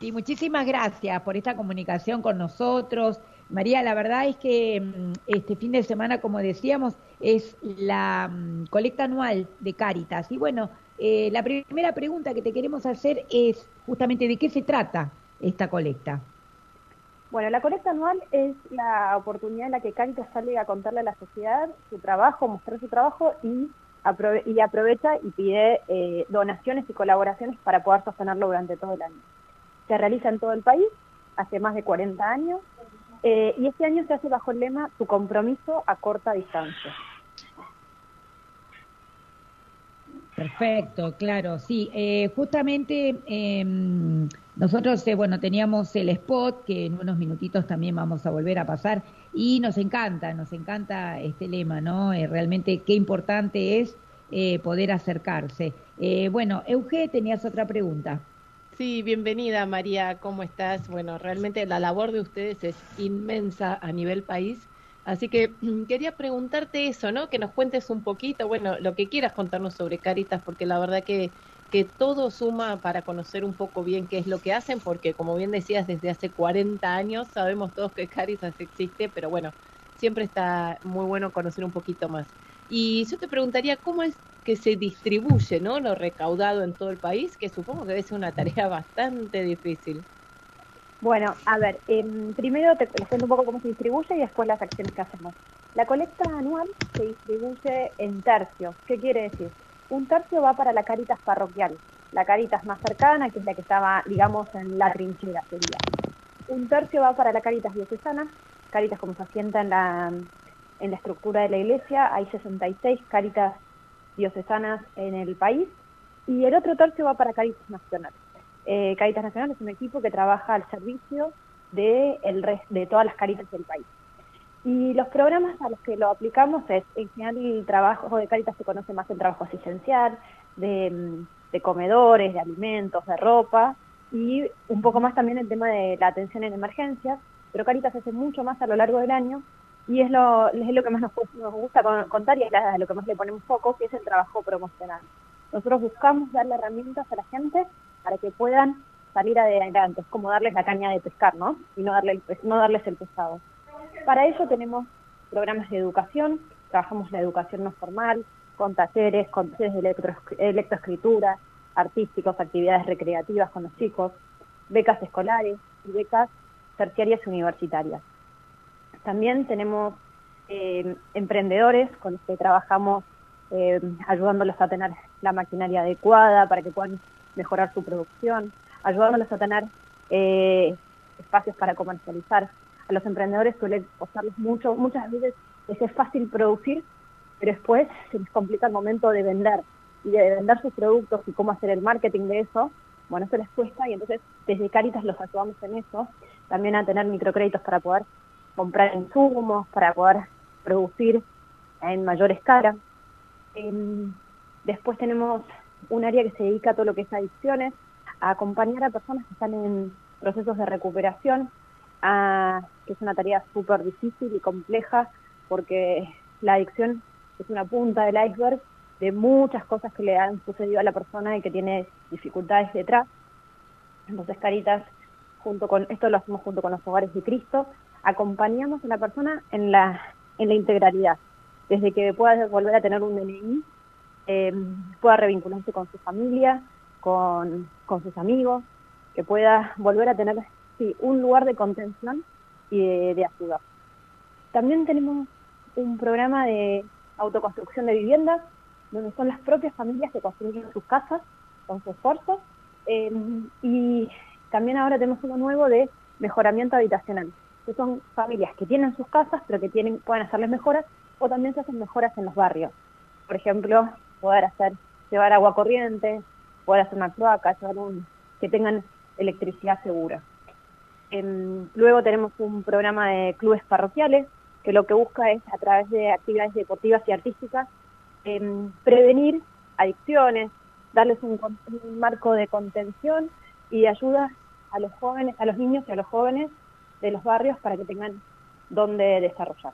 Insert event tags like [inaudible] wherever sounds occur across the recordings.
Sí, muchísimas gracias por esta comunicación con nosotros. María, la verdad es que mm, este fin de semana, como decíamos, es la mm, colecta anual de Cáritas. Y bueno, eh, la primera pregunta que te queremos hacer es justamente de qué se trata esta colecta. Bueno, la colecta anual es la oportunidad en la que Cáritas sale a contarle a la sociedad su trabajo, mostrar su trabajo y, y aprovecha y pide eh, donaciones y colaboraciones para poder sostenerlo durante todo el año. Se realiza en todo el país, hace más de 40 años, eh, y este año se hace bajo el lema Tu compromiso a corta distancia. Perfecto, claro, sí. Eh, justamente em, nosotros, eh, bueno, teníamos el spot que en unos minutitos también vamos a volver a pasar y nos encanta, nos encanta este lema, ¿no? realmente qué importante es poder acercarse. bueno, Euge, tenías otra pregunta. Sí, bienvenida María, ¿cómo estás? Bueno, realmente la labor de ustedes es inmensa a nivel país, así que quería preguntarte eso, ¿no? Que nos cuentes un poquito, bueno, lo que quieras contarnos sobre Caritas, porque la verdad que, que todo suma para conocer un poco bien qué es lo que hacen, porque como bien decías, desde hace 40 años sabemos todos que Caritas existe, pero bueno, siempre está muy bueno conocer un poquito más. Y yo te preguntaría, ¿cómo es que se distribuye ¿no? lo recaudado en todo el país, que supongo que debe ser una tarea [laughs] bastante difícil. Bueno, a ver, em, primero te, cuento un poco cómo se distribuye y después las acciones que hacemos. La colecta anual se distribuye en tercios. ¿Qué quiere decir? Un tercio va para la caritas parroquial, la caritas más cercana, que es la que estaba, digamos, en la trinchera sería. Un tercio va para la caritas diocesana, caritas como se asienta en la, en la estructura de la iglesia, hay 66 caritas diocesanas en el país y el otro tercio va para Caritas Nacional. Eh, Caritas Nacional es un equipo que trabaja al servicio de, el de todas las caritas del país. Y los programas a los que lo aplicamos es, en general el trabajo de Caritas se conoce más el trabajo asistencial, de, de comedores, de alimentos, de ropa, y un poco más también el tema de la atención en emergencias, pero Caritas hace mucho más a lo largo del año y es lo, es lo que más nos, gusta contar y es lo que más le ponemos foco, que es el trabajo promocional. Nosotros buscamos darle herramientas a la gente para que puedan salir adelante, es como darles la caña de pescar, ¿no? Y no, darle no darles el pesado. Para ello tenemos programas de educación, trabajamos la educación no formal, con talleres, con talleres de electro, electroescritura, artísticos, actividades recreativas con los chicos, becas escolares y becas terciarias universitarias. También tenemos eh, emprendedores con los que trabajamos eh, ayudándolos a tener la maquinaria adecuada para que puedan mejorar su producción, ayudándolos a tener eh, espacios para comercializar. A los emprendedores suele costarles mucho, muchas veces es fácil producir, pero después se les complica el momento de vender y de vender sus productos y cómo hacer el marketing de eso. Bueno, eso les cuesta y entonces desde Caritas los ayudamos en eso, también a tener microcréditos para poder comprar insumos, para poder producir en mayor escala. Em, después tenemos un área que se dedica a todo lo que es adicciones, a acompañar a personas que están en procesos de recuperación, que es una tarea súper difícil y compleja porque la adicción es una punta del iceberg de muchas cosas que le han sucedido a la persona y que tiene dificultades detrás. Entonces, Caritas, junto con esto lo hacemos junto con los hogares de Cristo, acompañamos a la persona en la, en la integralidad, desde que pueda volver a tener un DNI, eh, pueda revincularse con su familia, con, sus amigos, que pueda volver a tener sí, un lugar de contención y de, de ayuda. También tenemos un programa de autoconstrucción de viviendas, donde son las propias familias que construyen sus casas con su esfuerzo. Eh, y también ahora tenemos uno nuevo de mejoramiento habitacional, que son familias que tienen sus casas, pero que tienen, pueden hacerles mejoras, o también se hacen mejoras en los barrios. Por ejemplo, poder hacer, llevar agua corriente, poder hacer una cloaca, llevar un, que tengan electricidad segura. Em, luego tenemos un programa de clubes parroquiales, que lo que busca es, a través de actividades deportivas y artísticas, em, prevenir adicciones, darles un, un, marco de contención y ayuda a los jóvenes, a los niños y a los jóvenes de los barrios para que tengan donde desarrollar.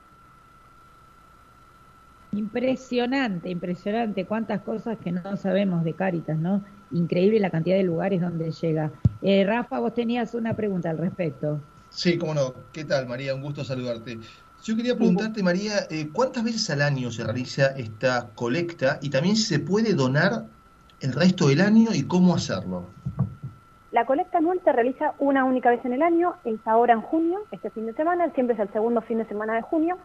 Impresionante, impresionante, cuántas cosas que no sabemos de Cáritas, ¿no? Increíble la cantidad de lugares donde llega. Eh, Rafa, vos tenías una pregunta al respecto. Sí, cómo no. ¿Qué tal, María? Un gusto saludarte. Yo quería preguntarte, María, eh, ¿cuántas veces al año se realiza esta colecta y también se puede donar el resto del año y cómo hacerlo? La colecta anual se realiza una única vez en el año, es ahora en junio, este fin de semana, siempre es el segundo fin de semana de junio,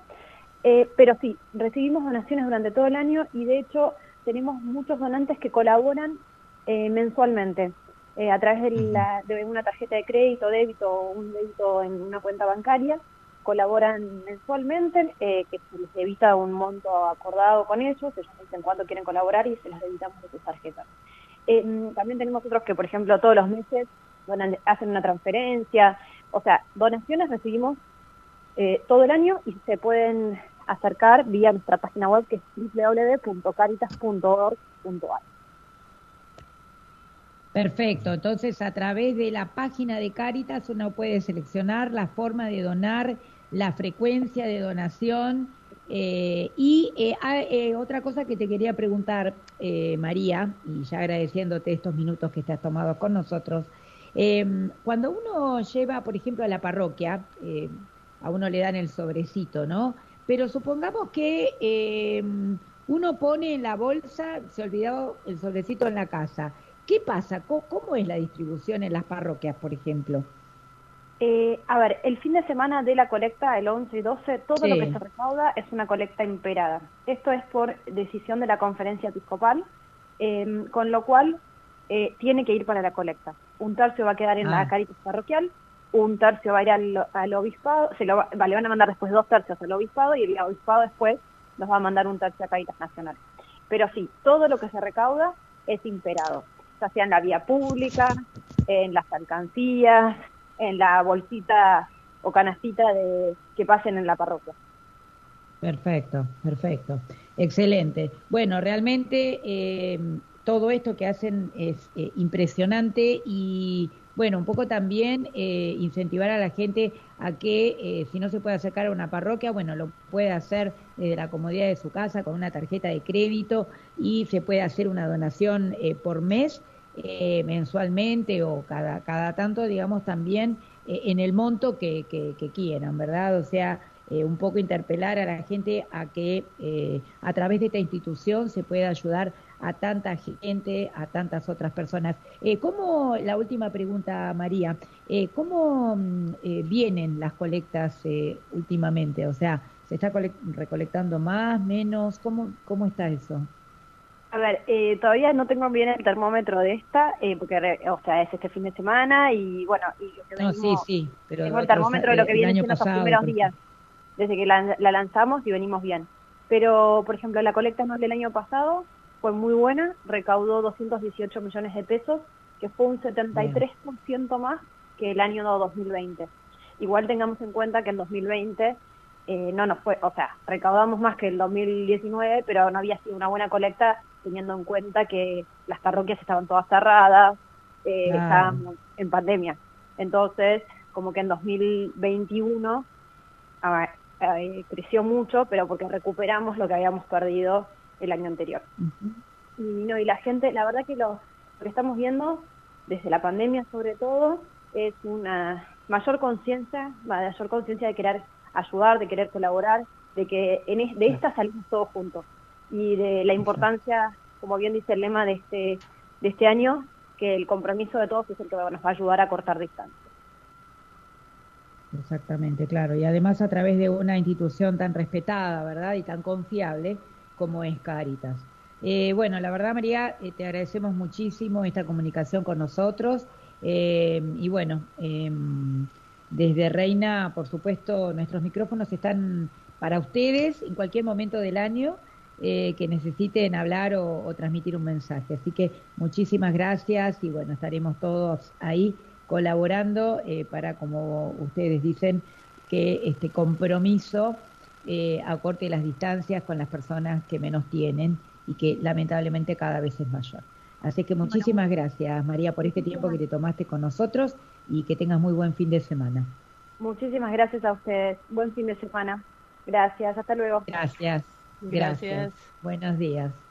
eh, pero sí, recibimos donaciones durante todo el año y de hecho tenemos muchos donantes que colaboran eh, mensualmente. Eh, a través de, una tarjeta de crédito, débito o un débito en una cuenta bancaria, colaboran mensualmente, que se les debita un monto acordado con ellos, ellos dicen cuánto quieren colaborar y se les debitamos de sus tarjetas. Eh, también tenemos otros que, por ejemplo, todos los meses hacen una transferencia, o sea, donaciones recibimos todo el año y se pueden acercar vía nuestra página web que es www.caritas.org.ar. Perfecto, entonces a través de la página de Caritas uno puede seleccionar la forma de donar, la frecuencia de donación eh, y eh, ah, eh, otra cosa que te quería preguntar, María, y ya agradeciéndote estos minutos que has tomado con nosotros, cuando uno lleva, por ejemplo, a la parroquia, a uno le dan el sobrecito, ¿no? Pero supongamos que uno pone en la bolsa, se olvidó el sobrecito en la casa ¿Qué pasa? ¿Cómo, es la distribución en las parroquias, por ejemplo? Eh, a ver, el fin de semana de la colecta, el 11 y 12, todo lo que se recauda es una colecta imperada. Esto es por decisión de la conferencia episcopal, em, con lo cual eh, tiene que ir para la colecta. Un tercio va a quedar en la ah. caritas parroquial, un tercio va a ir al, obispado, se lo, le van a mandar después dos tercios al obispado y el obispado después nos va a mandar un tercio a Caritas Nacional. Pero sí, todo lo que se recauda es imperado ya sea en la vía pública, en las alcancías, en la bolsita o canastita de que pasen en la parroquia. Perfecto, perfecto. Excelente. Bueno, realmente eh, todo esto que hacen es eh, impresionante y bueno, un poco también eh, incentivar a la gente a que eh, si no se puede acercar a una parroquia, bueno, lo puede hacer desde la comodidad de su casa con una tarjeta de crédito y se puede hacer una donación eh, por mes, mensualmente o cada, cada tanto, digamos, también en el monto que, que, que quieran, ¿verdad? O sea, un poco interpelar a la gente a que a través de esta institución se pueda ayudar a tanta gente, a tantas otras personas. Eh, ¿Cómo, la última pregunta, María, eh, cómo mm, eh, vienen las colectas eh, últimamente? O sea, ¿se está recolectando más, menos? ¿Cómo, cómo está eso? A ver, todavía no tengo bien el termómetro de esta, porque, o sea, es este fin de semana y bueno, y no, sí, sí, pero tengo el termómetro de lo que viene siendo los primeros días, desde que la, la, lanzamos y venimos bien. Pero, por ejemplo, la colecta no del año pasado fue muy buena, recaudó 218 millones de pesos, que fue un 73% más que el año 2020. Igual tengamos en cuenta que en 2020 eh, no nos fue, o sea, recaudamos más que el 2019, pero no había sido una buena colecta teniendo en cuenta que las parroquias estaban todas cerradas, eh, estábamos en pandemia. Entonces, como que en 2021 eh, creció mucho, pero porque recuperamos lo que habíamos perdido el año anterior. Y no, y la gente, la verdad que lo, que estamos viendo desde la pandemia sobre todo es una mayor conciencia, mayor conciencia de querer ayudar, de querer colaborar, de que en de esta salimos todos juntos y de la importancia, como bien dice el lema de este de este año, que el compromiso de todos es el que nos va a ayudar a cortar distancia. Exactamente, claro. Y además a través de una institución tan respetada, ¿verdad? Y tan confiable, como es Caritas. Eh, bueno, la verdad, María, eh, te agradecemos muchísimo esta comunicación con nosotros. Eh, y bueno, em, desde Reina, por supuesto, nuestros micrófonos están para ustedes en cualquier momento del año que necesiten hablar o, o, transmitir un mensaje. Así que muchísimas gracias y bueno, estaremos todos ahí colaborando para, como ustedes dicen, que este compromiso eh, acorte las distancias con las personas que menos tienen y que lamentablemente cada vez es mayor. Así que muchísimas gracias, María, por este tiempo que te tomaste con nosotros y que tengas muy buen fin de semana. Muchísimas gracias a ustedes. Buen fin de semana. Gracias. Hasta luego. Gracias. Gracias. gracias. Buenos días.